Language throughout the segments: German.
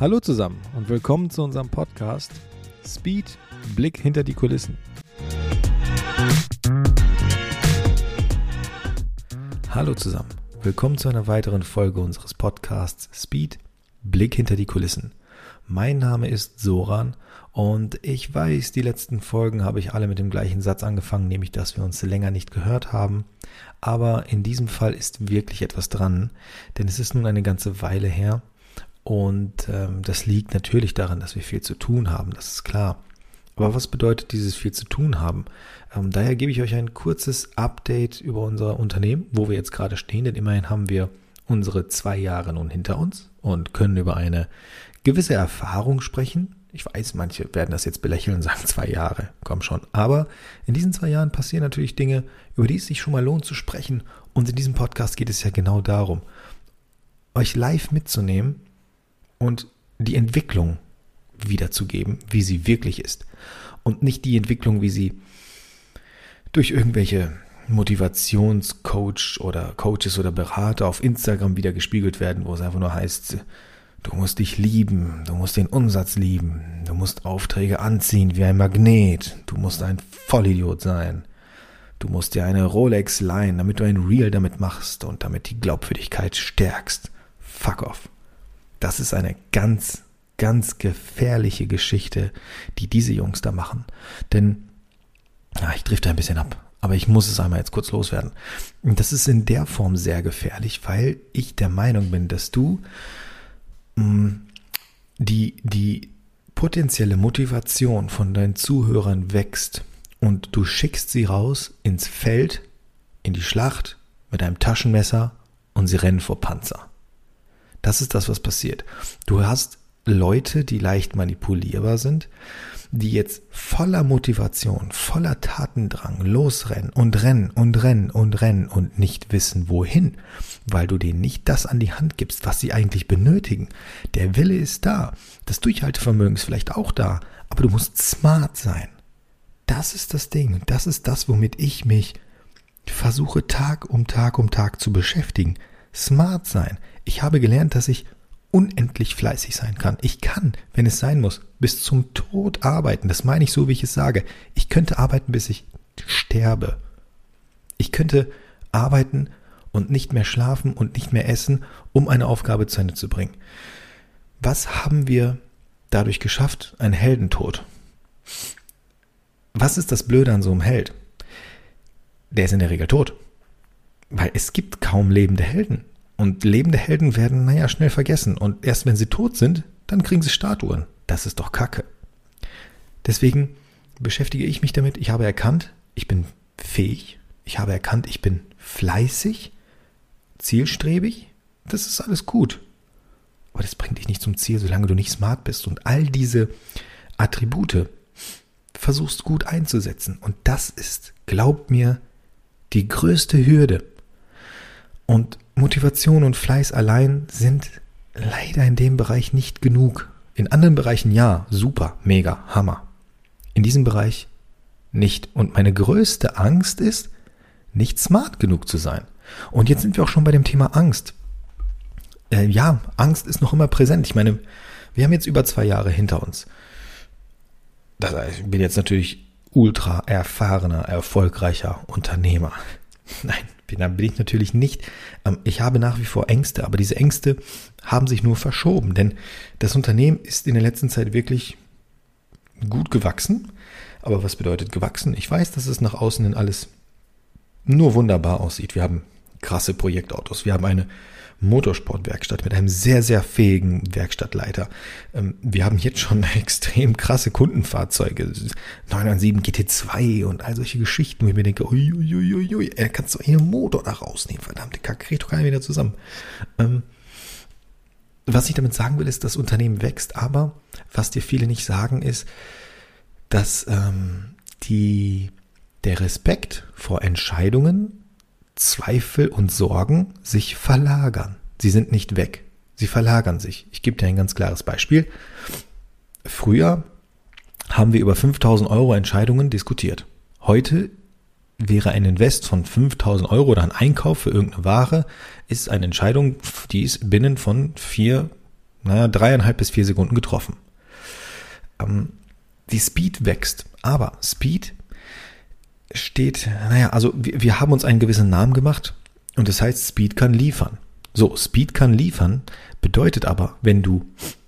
Hallo zusammen und willkommen zu unserem Podcast Speed Blick hinter die Kulissen. Hallo zusammen, willkommen zu einer weiteren Folge unseres Podcasts Speed Blick hinter die Kulissen. Mein Name ist Soran und ich weiß, die letzten Folgen habe ich alle mit dem gleichen Satz angefangen, nämlich dass wir uns länger nicht gehört haben. Aber in diesem Fall ist wirklich etwas dran, denn es ist nun eine ganze Weile her und ähm, das liegt natürlich daran, dass wir viel zu tun haben, das ist klar. Aber was bedeutet dieses viel zu tun haben? Ähm, daher gebe ich euch ein kurzes Update über unser Unternehmen, wo wir jetzt gerade stehen, denn immerhin haben wir unsere zwei Jahre nun hinter uns und können über eine gewisse Erfahrung sprechen. Ich weiß, manche werden das jetzt belächeln und sagen zwei Jahre, komm schon. Aber in diesen zwei Jahren passieren natürlich Dinge, über die es sich schon mal lohnt zu sprechen. Und in diesem Podcast geht es ja genau darum, euch live mitzunehmen und die Entwicklung wiederzugeben, wie sie wirklich ist. Und nicht die Entwicklung, wie sie durch irgendwelche Motivationscoach oder Coaches oder Berater auf Instagram wieder gespiegelt werden, wo es einfach nur heißt, du musst dich lieben, du musst den Umsatz lieben, du musst Aufträge anziehen wie ein Magnet, du musst ein Vollidiot sein, du musst dir eine Rolex leihen, damit du ein Reel damit machst und damit die Glaubwürdigkeit stärkst. Fuck off. Das ist eine ganz, ganz gefährliche Geschichte, die diese Jungs da machen. Denn, ja, ich drifte ein bisschen ab, aber ich muss es einmal jetzt kurz loswerden. Das ist in der Form sehr gefährlich, weil ich der Meinung bin, dass du mh, mm, die, die potenzielle Motivation von deinen Zuhörern wächst und du schickst sie raus ins Feld, in die Schlacht mit einem Taschenmesser und sie rennen vor Panzer. Das ist das, was passiert. Du hast Leute, die leicht manipulierbar sind, die jetzt voller Motivation, voller Tatendrang losrennen und rennen und rennen und rennen und nicht wissen wohin, weil du denen nicht das an die Hand gibst, was sie eigentlich benötigen. Der Wille ist da, das Durchhaltevermögen ist vielleicht auch da, aber du musst smart sein. Das ist das Ding, das ist das, womit ich mich versuche Tag um Tag um Tag zu beschäftigen. Smart sein. Ich habe gelernt, dass ich unendlich fleißig sein kann. Ich kann, wenn es sein muss, bis zum Tod arbeiten. Das meine ich so, wie ich es sage. Ich könnte arbeiten, bis ich sterbe. Ich könnte arbeiten und nicht mehr schlafen und nicht mehr essen, um eine Aufgabe zu Ende zu bringen. Was haben wir dadurch geschafft? Ein Heldentod. Was ist das Blöde an so einem Held? Der ist in der Regel tot. Weil es gibt kaum lebende Helden. Und lebende Helden werden, naja, schnell vergessen. Und erst wenn sie tot sind, dann kriegen sie Statuen. Das ist doch Kacke. Deswegen beschäftige ich mich damit. Ich habe erkannt, ich bin fähig. Ich habe erkannt, ich bin fleißig, zielstrebig. Das ist alles gut. Aber das bringt dich nicht zum Ziel, solange du nicht smart bist. Und all diese Attribute versuchst gut einzusetzen. Und das ist, glaub mir, die größte Hürde. Und Motivation und Fleiß allein sind leider in dem Bereich nicht genug. In anderen Bereichen ja, super, mega, Hammer. In diesem Bereich nicht. Und meine größte Angst ist, nicht smart genug zu sein. Und jetzt sind wir auch schon bei dem Thema Angst. Äh, ja, Angst ist noch immer präsent. Ich meine, wir haben jetzt über zwei Jahre hinter uns. Das, ich bin jetzt natürlich ultra erfahrener, erfolgreicher Unternehmer. Nein, da bin ich natürlich nicht. Ähm, ich habe nach wie vor Ängste, aber diese Ängste haben sich nur verschoben, denn das Unternehmen ist in der letzten Zeit wirklich gut gewachsen. Aber was bedeutet gewachsen? Ich weiß, dass es nach außen hin alles nur wunderbar aussieht. Wir haben krasse Projektautos. Wir haben eine Motorsportwerkstatt mit einem sehr, sehr fähigen Werkstattleiter. Ähm, wir haben jetzt schon extrem krasse Kundenfahrzeuge, 997 GT2 und all solche Geschichten, wo ich mir denke, uiuiuiui, er kannst du einen Motor da rausnehmen, verdammte Kacke, kriegt doch keiner wieder zusammen. Ähm, was ich damit sagen will, ist, das Unternehmen wächst, aber was dir viele nicht sagen, ist, dass ähm, die, der Respekt vor Entscheidungen Zweifel und Sorgen sich verlagern. Sie sind nicht weg. Sie verlagern sich. Ich gebe dir ein ganz klares Beispiel. Früher haben wir über 5000 Euro Entscheidungen diskutiert. Heute wäre ein Invest von 5000 Euro oder ein Einkauf für irgendeine Ware, ist eine Entscheidung, die ist binnen von vier naja, dreieinhalb bis vier Sekunden getroffen. Ähm, die Speed wächst, aber Speed steht, naja, also wir, wir haben uns einen gewissen Namen gemacht und das heißt, Speed kann liefern. So, Speed kann liefern bedeutet aber, wenn du,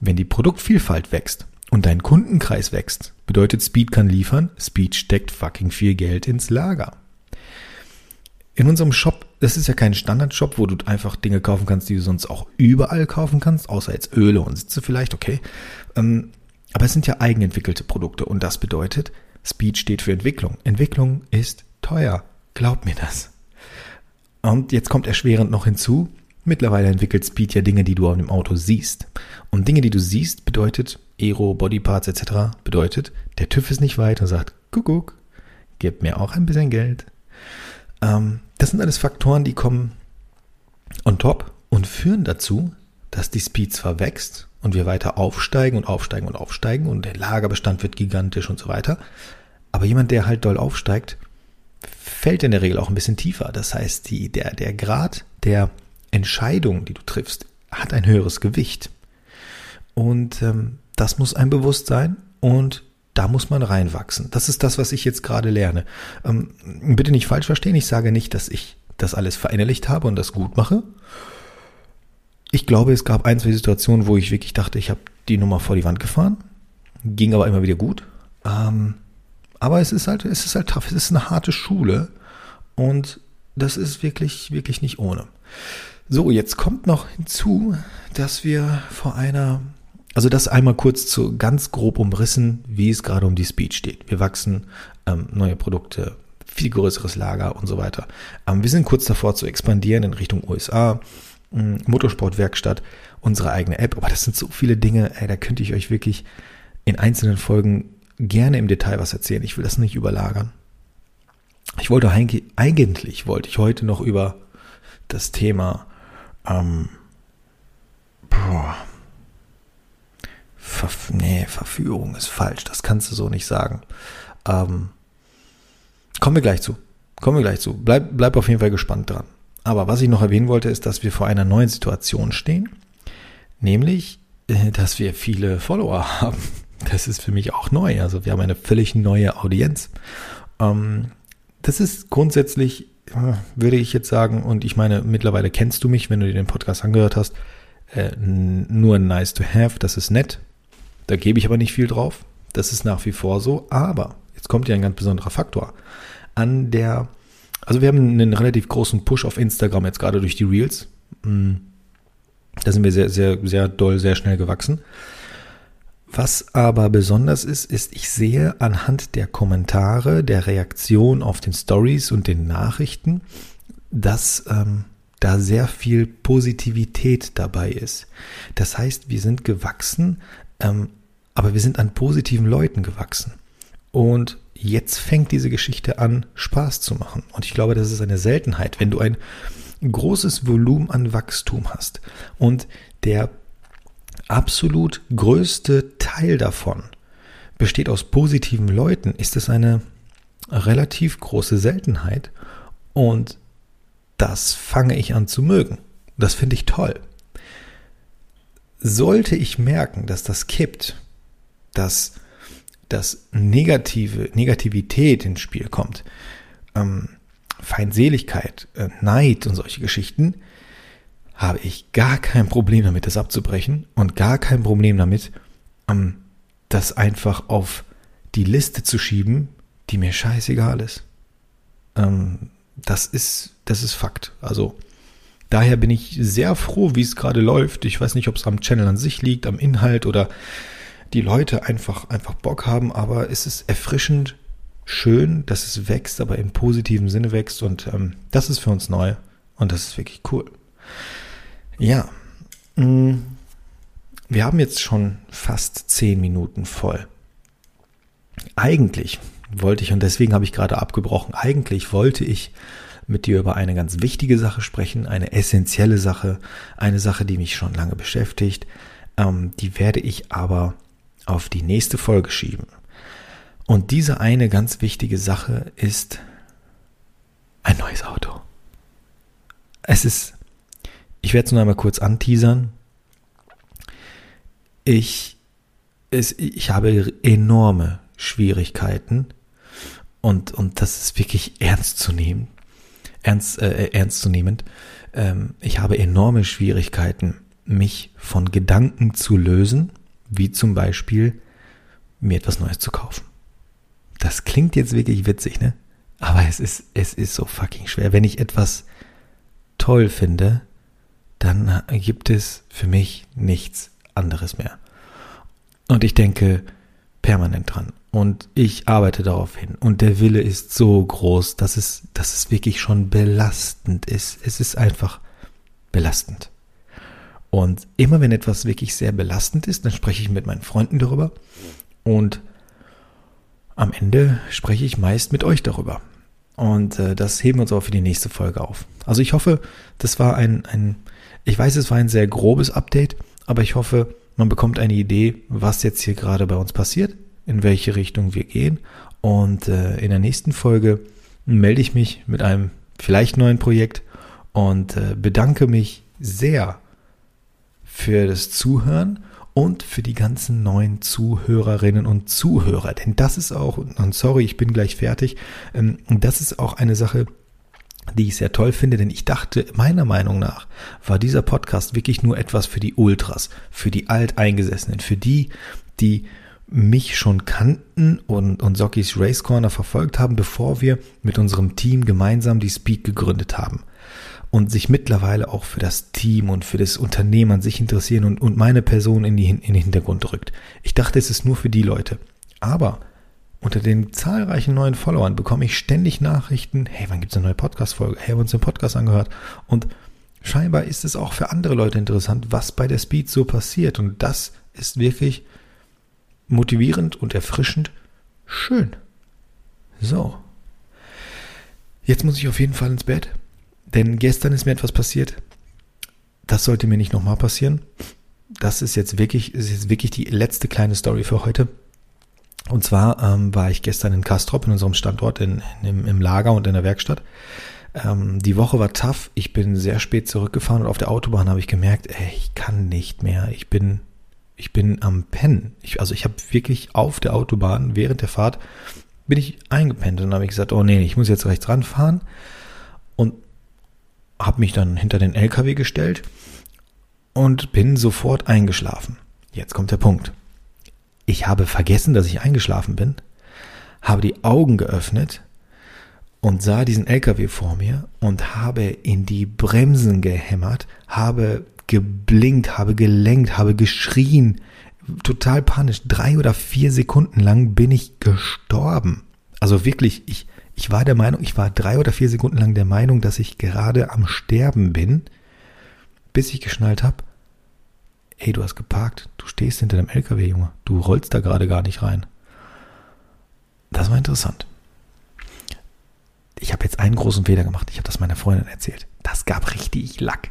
wenn die Produktvielfalt wächst und dein Kundenkreis wächst, bedeutet Speed kann liefern, Speed steckt fucking viel Geld ins Lager. In unserem Shop, das ist ja kein Standard-Shop, wo du einfach Dinge kaufen kannst, die du sonst auch überall kaufen kannst, außer jetzt Öle und Sitze vielleicht, okay. Ähm, aber es sind ja eigenentwickelte Produkte und das bedeutet, Speed steht für Entwicklung. Entwicklung ist teuer. Glaub mir das. Und jetzt kommt erschwerend noch hinzu, mittlerweile entwickelt Speed ja Dinge, die du auf dem Auto siehst. Und Dinge, die du siehst, bedeutet Aero, Bodyparts etc. bedeutet, der TÜV ist nicht weit und sagt, Kuckuck, gib mir auch ein bisschen Geld. Ähm, das sind alles Faktoren, die kommen on top und führen dazu, dass die Speed zwar wächst und wir weiter aufsteigen und aufsteigen und aufsteigen und der Lagerbestand wird gigantisch und so weiter. Aber jemand, der halt doll aufsteigt, fällt in der Regel auch ein bisschen tiefer. Das heißt, die, der, der Grad der Entscheidung, die du triffst, hat ein höheres Gewicht. Und ähm, das muss ein Bewusstsein und da muss man reinwachsen. Das ist das, was ich jetzt gerade lerne. Ähm, bitte nicht falsch verstehen, ich sage nicht, dass ich das alles verinnerlicht habe und das gut mache. Ich glaube, es gab ein, zwei Situationen, wo ich wirklich dachte, ich habe die Nummer vor die Wand gefahren. Ging aber immer wieder gut. Ähm, aber es ist halt, es ist halt tough. Es ist eine harte Schule. Und das ist wirklich, wirklich nicht ohne. So, jetzt kommt noch hinzu, dass wir vor einer, also das einmal kurz zu ganz grob umrissen, wie es gerade um die Speed steht. Wir wachsen, ähm, neue Produkte, viel größeres Lager und so weiter. Ähm, wir sind kurz davor zu expandieren in Richtung USA, Motorsportwerkstatt, unsere eigene App. Aber das sind so viele Dinge, ey, da könnte ich euch wirklich in einzelnen Folgen gerne im Detail was erzählen. Ich will das nicht überlagern. Ich wollte eigentlich, wollte ich heute noch über das Thema ähm, boah, Ver nee, Verführung ist falsch, das kannst du so nicht sagen. Ähm, kommen wir gleich zu. Kommen wir gleich zu. Bleib, bleib auf jeden Fall gespannt dran. Aber was ich noch erwähnen wollte, ist, dass wir vor einer neuen Situation stehen. Nämlich, äh, dass wir viele Follower haben. Das ist für mich auch neu. Also wir haben eine völlig neue Audienz. Ähm, das ist grundsätzlich würde ich jetzt sagen, und ich meine, mittlerweile kennst du mich, wenn du dir den Podcast angehört hast, äh, nur nice to have, das ist nett. Da gebe ich aber nicht viel drauf. Das ist nach wie vor so. Aber jetzt kommt ja ein ganz besonderer Faktor. An der, also wir haben einen relativ großen Push auf Instagram jetzt gerade durch die Reels. Hm. Da sind wir sehr, sehr, sehr doll, sehr schnell gewachsen. Was aber besonders ist, ist, ich sehe anhand der Kommentare, der Reaktion auf den Stories und den Nachrichten, dass ähm, da sehr viel Positivität dabei ist. Das heißt, wir sind gewachsen, ähm, aber wir sind an positiven Leuten gewachsen. Und jetzt fängt diese Geschichte an, Spaß zu machen. Und ich glaube, das ist eine Seltenheit, wenn du ein großes Volumen an Wachstum hast und der absolut größte Teil davon besteht aus positiven Leuten, ist es eine relativ große Seltenheit und das fange ich an zu mögen. Das finde ich toll. Sollte ich merken, dass das kippt, dass das Negative, Negativität ins Spiel kommt, ähm, Feindseligkeit, äh, Neid und solche Geschichten, habe ich gar kein Problem damit, das abzubrechen und gar kein Problem damit, ähm, das einfach auf die Liste zu schieben, die mir scheißegal ist. Ähm, das ist, das ist Fakt. Also, daher bin ich sehr froh, wie es gerade läuft. Ich weiß nicht, ob es am Channel an sich liegt, am Inhalt oder die Leute einfach, einfach Bock haben, aber es ist erfrischend schön, dass es wächst, aber im positiven Sinne wächst und ähm, das ist für uns neu und das ist wirklich cool. Ja, mm, wir haben jetzt schon fast zehn Minuten voll. Eigentlich wollte ich, und deswegen habe ich gerade abgebrochen, eigentlich wollte ich mit dir über eine ganz wichtige Sache sprechen, eine essentielle Sache, eine Sache, die mich schon lange beschäftigt. Ähm, die werde ich aber auf die nächste Folge schieben. Und diese eine ganz wichtige Sache ist ein neues Auto. Es ist ich werde es nur einmal kurz anteasern. ich, es, ich habe enorme Schwierigkeiten und, und das ist wirklich ernst zu nehmen, ernst, äh, zu nehmend. Ähm, ich habe enorme Schwierigkeiten, mich von Gedanken zu lösen, wie zum Beispiel mir etwas Neues zu kaufen. Das klingt jetzt wirklich witzig, ne? Aber es ist, es ist so fucking schwer. Wenn ich etwas toll finde, dann gibt es für mich nichts anderes mehr. Und ich denke permanent dran. Und ich arbeite darauf hin. Und der Wille ist so groß, dass es, dass es wirklich schon belastend ist. Es ist einfach belastend. Und immer wenn etwas wirklich sehr belastend ist, dann spreche ich mit meinen Freunden darüber. Und am Ende spreche ich meist mit euch darüber. Und äh, das heben wir uns auch für die nächste Folge auf. Also ich hoffe, das war ein, ein, ich weiß, es war ein sehr grobes Update, aber ich hoffe, man bekommt eine Idee, was jetzt hier gerade bei uns passiert, in welche Richtung wir gehen. Und äh, in der nächsten Folge melde ich mich mit einem vielleicht neuen Projekt und äh, bedanke mich sehr für das Zuhören und für die ganzen neuen Zuhörerinnen und Zuhörer. Denn das ist auch, und sorry, ich bin gleich fertig, ähm, das ist auch eine Sache, die ich sehr toll finde, denn ich dachte, meiner Meinung nach war dieser Podcast wirklich nur etwas für die Ultras, für die Alteingesessenen, für die, die mich schon kannten und, und Sockys Race Corner verfolgt haben, bevor wir mit unserem Team gemeinsam die Speed gegründet haben und sich mittlerweile auch für das Team und für das Unternehmen an sich interessieren und, und meine Person in, die, in den Hintergrund rückt. Ich dachte, es ist nur für die Leute. Aber unter den zahlreichen neuen Followern bekomme ich ständig Nachrichten, hey, wann gibt es eine neue Podcast-Folge? Hey, haben wir uns den Podcast angehört? Und scheinbar ist es auch für andere Leute interessant, was bei der Speed so passiert. Und das ist wirklich motivierend und erfrischend schön. So. Jetzt muss ich auf jeden Fall ins Bett. Denn gestern ist mir etwas passiert. Das sollte mir nicht nochmal passieren. Das ist jetzt wirklich, ist jetzt wirklich die letzte kleine Story für heute. Und zwar ähm, war ich gestern in Kastrop, in unserem Standort, in, in im, Lager und in der Werkstatt. Ähm, die Woche war tough. Ich bin sehr spät zurückgefahren und auf der Autobahn habe ich gemerkt, ey, ich kann nicht mehr. Ich bin, ich bin am Pennen. Ich, also ich habe wirklich auf der Autobahn während der Fahrt bin ich eingepennt und habe ich gesagt, oh nee, ich muss jetzt rechts ranfahren. Und habe mich dann hinter den LKW gestellt und bin sofort eingeschlafen. Jetzt kommt der Punkt. Ich habe vergessen, dass ich eingeschlafen bin, habe die Augen geöffnet und sah diesen LKW vor mir und habe in die Bremsen gehämmert, habe geblinkt, habe gelenkt, habe geschrien, total panisch. Drei oder vier Sekunden lang bin ich gestorben. Also wirklich, ich, ich war der Meinung, ich war drei oder vier Sekunden lang der Meinung, dass ich gerade am Sterben bin, bis ich geschnallt habe, ey, du hast geparkt, du stehst hinter dem LKW, Junge, du rollst da gerade gar nicht rein. Das war interessant. Ich habe jetzt einen großen Fehler gemacht, ich habe das meiner Freundin erzählt. Das gab richtig Lack.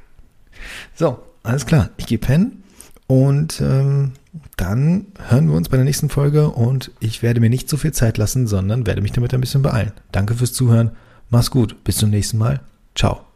So, alles klar, ich gehe pennen und ähm, dann hören wir uns bei der nächsten Folge und ich werde mir nicht so viel Zeit lassen, sondern werde mich damit ein bisschen beeilen. Danke fürs Zuhören. Mach's gut. Bis zum nächsten Mal. Ciao.